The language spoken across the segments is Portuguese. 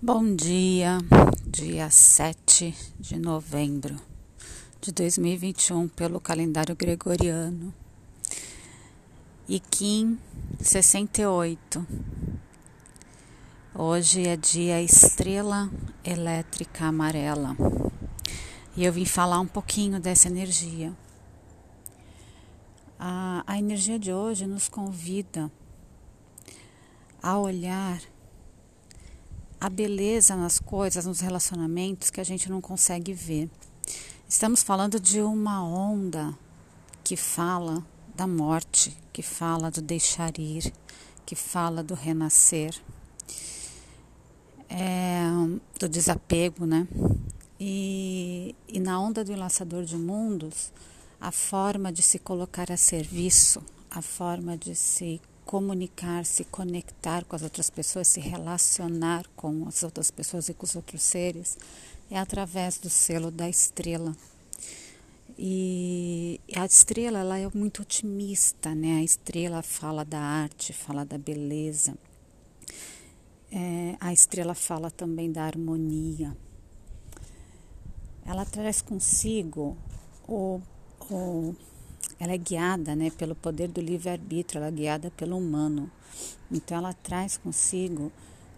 Bom dia, dia 7 de novembro de 2021 pelo calendário gregoriano. E Kim 68. Hoje é dia estrela elétrica amarela. E eu vim falar um pouquinho dessa energia. A, a energia de hoje nos convida a olhar a beleza nas coisas, nos relacionamentos que a gente não consegue ver. Estamos falando de uma onda que fala da morte, que fala do deixar ir, que fala do renascer, é, do desapego, né? E, e na onda do enlaçador de mundos, a forma de se colocar a serviço, a forma de se comunicar, se conectar com as outras pessoas, se relacionar com as outras pessoas e com os outros seres, é através do selo da estrela. E a estrela ela é muito otimista, né? A estrela fala da arte, fala da beleza. É, a estrela fala também da harmonia. Ela traz consigo o, o ela é guiada né, pelo poder do livre-arbítrio, ela é guiada pelo humano. Então ela traz consigo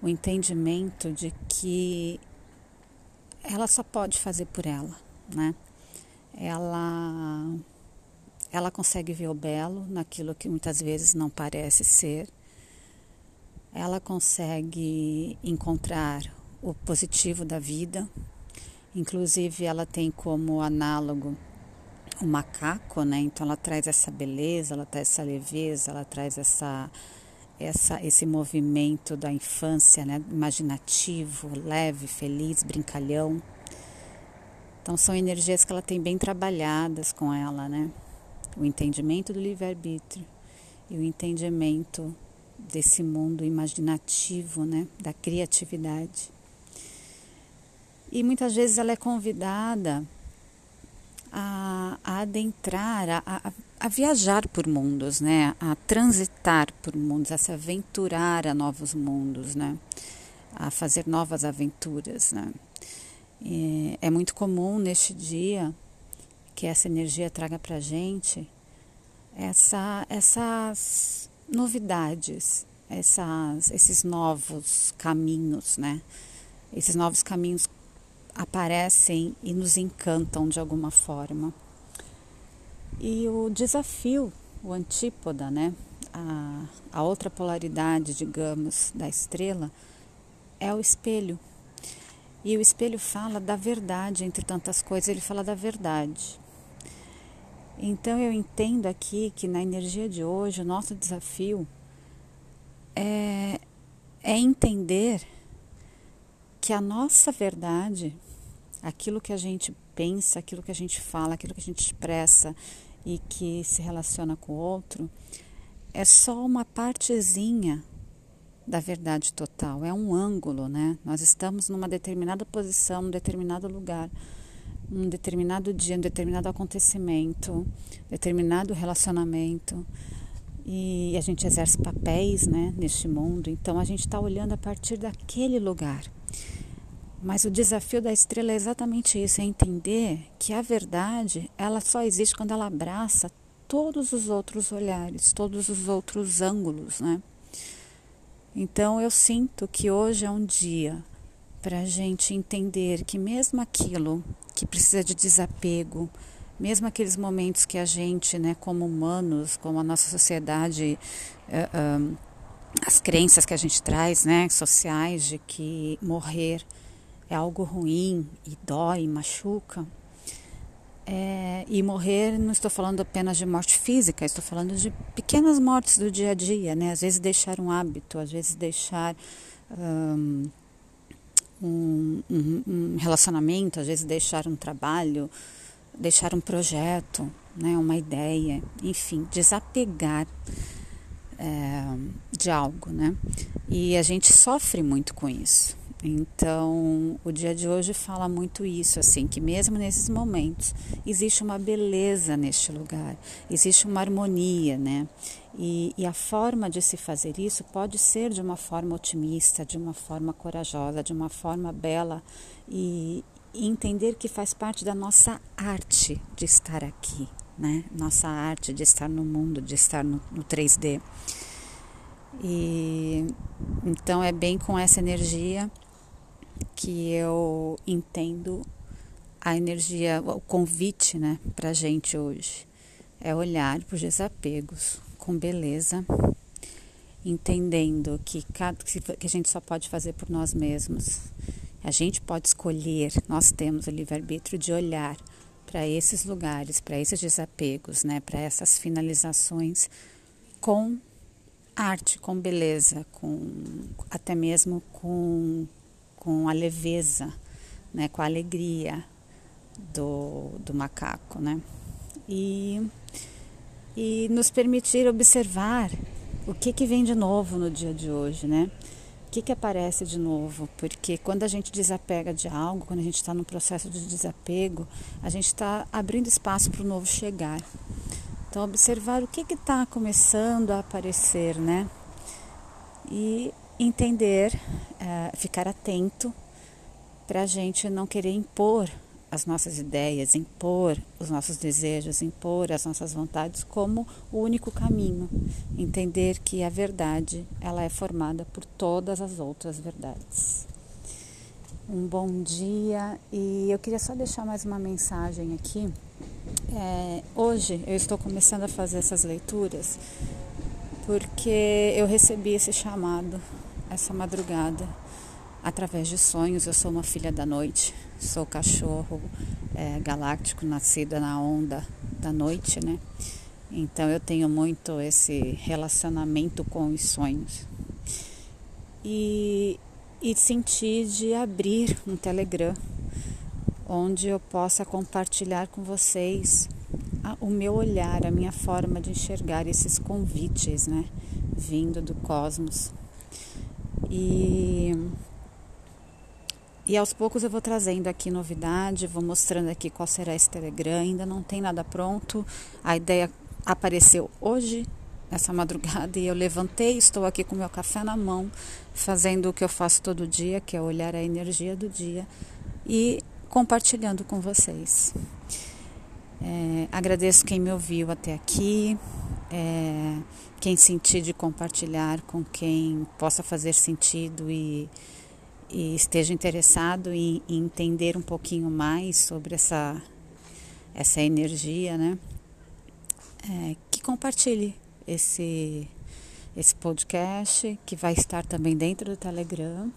o entendimento de que ela só pode fazer por ela, né? Ela ela consegue ver o belo naquilo que muitas vezes não parece ser. Ela consegue encontrar o positivo da vida. Inclusive ela tem como análogo o macaco, né? Então ela traz essa beleza, ela traz essa leveza, ela traz essa, essa esse movimento da infância, né? Imaginativo, leve, feliz, brincalhão. Então são energias que ela tem bem trabalhadas com ela, né? O entendimento do livre-arbítrio e o entendimento desse mundo imaginativo, né? Da criatividade. E muitas vezes ela é convidada a, a adentrar, a, a, a, viajar por mundos, né? A transitar por mundos, a se aventurar a novos mundos, né? A fazer novas aventuras, né? E é muito comum neste dia que essa energia traga para gente essa, essas novidades, essas, esses novos caminhos, né? Esses novos caminhos aparecem e nos encantam de alguma forma. E o desafio, o antípoda, né? A, a outra polaridade, digamos, da estrela é o espelho. E o espelho fala da verdade, entre tantas coisas, ele fala da verdade. Então eu entendo aqui que na energia de hoje o nosso desafio é, é entender que a nossa verdade, aquilo que a gente pensa, aquilo que a gente fala, aquilo que a gente expressa e que se relaciona com o outro, é só uma partezinha da verdade total, é um ângulo, né? Nós estamos numa determinada posição, num determinado lugar, num determinado dia, num determinado acontecimento, determinado relacionamento e a gente exerce papéis, né, neste mundo. Então a gente está olhando a partir daquele lugar. Mas o desafio da estrela é exatamente isso, é entender que a verdade, ela só existe quando ela abraça todos os outros olhares, todos os outros ângulos, né? Então eu sinto que hoje é um dia para a gente entender que mesmo aquilo que precisa de desapego, mesmo aqueles momentos que a gente, né, como humanos, como a nossa sociedade, uh, uh, as crenças que a gente traz, né, sociais de que morrer é algo ruim e dói, machuca. É, e morrer, não estou falando apenas de morte física, estou falando de pequenas mortes do dia a dia, né? Às vezes deixar um hábito, às vezes deixar um, um, um relacionamento, às vezes deixar um trabalho, deixar um projeto, né? Uma ideia, enfim, desapegar é, de algo, né? E a gente sofre muito com isso. Então, o dia de hoje fala muito isso, assim, que mesmo nesses momentos existe uma beleza neste lugar, existe uma harmonia, né? E, e, a forma de se fazer isso pode ser de uma forma otimista, de uma forma corajosa, de uma forma bela e, e entender que faz parte da nossa arte de estar aqui, né? Nossa arte de estar no mundo, de estar no, no 3D. E então é bem com essa energia que eu entendo a energia, o convite, né, para gente hoje é olhar para os desapegos com beleza, entendendo que, cada, que a gente só pode fazer por nós mesmos. A gente pode escolher, nós temos o livre-arbítrio de olhar para esses lugares, para esses desapegos, né, para essas finalizações com arte, com beleza, com até mesmo com, com a leveza, né, com a alegria do, do macaco, né? E, e nos permitir observar o que, que vem de novo no dia de hoje, né? O que, que aparece de novo? Porque quando a gente desapega de algo, quando a gente está no processo de desapego, a gente está abrindo espaço para o novo chegar. Então, observar o que está começando a aparecer, né? E entender, é, ficar atento para a gente não querer impor as nossas ideias, impor os nossos desejos, impor as nossas vontades como o único caminho. Entender que a verdade ela é formada por todas as outras verdades. Um bom dia e eu queria só deixar mais uma mensagem aqui é, hoje eu estou começando a fazer essas leituras porque eu recebi esse chamado essa madrugada através de sonhos. Eu sou uma filha da noite, sou cachorro é, galáctico nascida na onda da noite, né? Então eu tenho muito esse relacionamento com os sonhos. E, e senti de abrir um Telegram onde eu possa compartilhar com vocês a, o meu olhar, a minha forma de enxergar esses convites, né, vindo do cosmos. E e aos poucos eu vou trazendo aqui novidade, vou mostrando aqui qual será esse Telegram. Ainda não tem nada pronto. A ideia apareceu hoje, nessa madrugada, e eu levantei, estou aqui com meu café na mão, fazendo o que eu faço todo dia, que é olhar a energia do dia e compartilhando com vocês. É, agradeço quem me ouviu até aqui, é, quem sentir de compartilhar com quem possa fazer sentido e, e esteja interessado em, em, entender um pouquinho mais sobre essa, essa energia, né? É, que compartilhe esse, esse podcast, que vai estar também dentro do Telegram.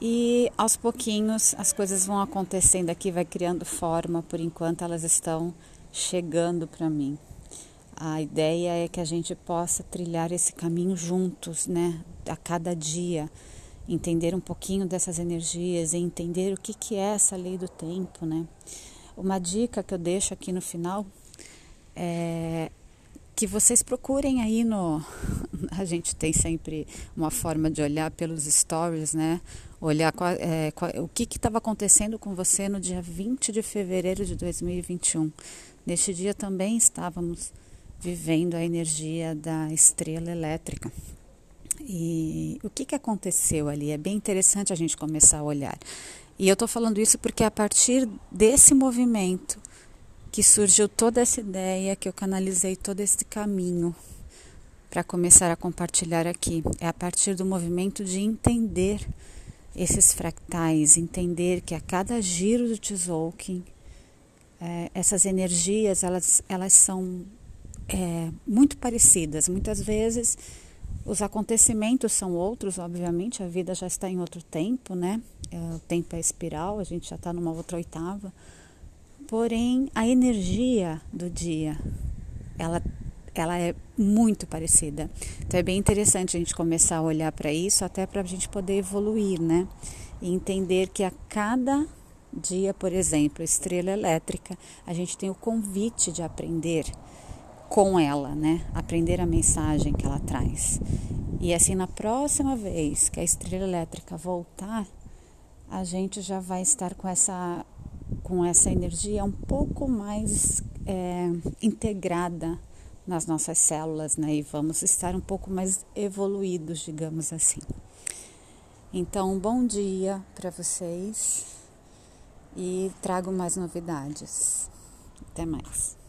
E aos pouquinhos as coisas vão acontecendo aqui, vai criando forma, por enquanto elas estão chegando para mim. A ideia é que a gente possa trilhar esse caminho juntos, né? A cada dia, entender um pouquinho dessas energias e entender o que, que é essa lei do tempo, né? Uma dica que eu deixo aqui no final é que vocês procurem aí no. A gente tem sempre uma forma de olhar pelos stories, né? Olhar qual, é, qual, o que estava acontecendo com você no dia 20 de fevereiro de 2021. Neste dia também estávamos vivendo a energia da estrela elétrica. E o que, que aconteceu ali? É bem interessante a gente começar a olhar. E eu estou falando isso porque é a partir desse movimento que surgiu toda essa ideia, que eu canalizei todo esse caminho para começar a compartilhar aqui. É a partir do movimento de entender esses fractais, entender que a cada giro do Tzolk'in, é, essas energias elas, elas são é, muito parecidas. Muitas vezes os acontecimentos são outros, obviamente, a vida já está em outro tempo, né? É, o tempo é espiral, a gente já está numa outra oitava Porém, a energia do dia, ela, ela é muito parecida. Então é bem interessante a gente começar a olhar para isso, até para a gente poder evoluir, né? E entender que a cada dia, por exemplo, estrela elétrica, a gente tem o convite de aprender com ela, né? Aprender a mensagem que ela traz. E assim, na próxima vez que a estrela elétrica voltar, a gente já vai estar com essa com essa energia um pouco mais é, integrada nas nossas células, né? E vamos estar um pouco mais evoluídos, digamos assim. Então, bom dia para vocês e trago mais novidades. Até mais.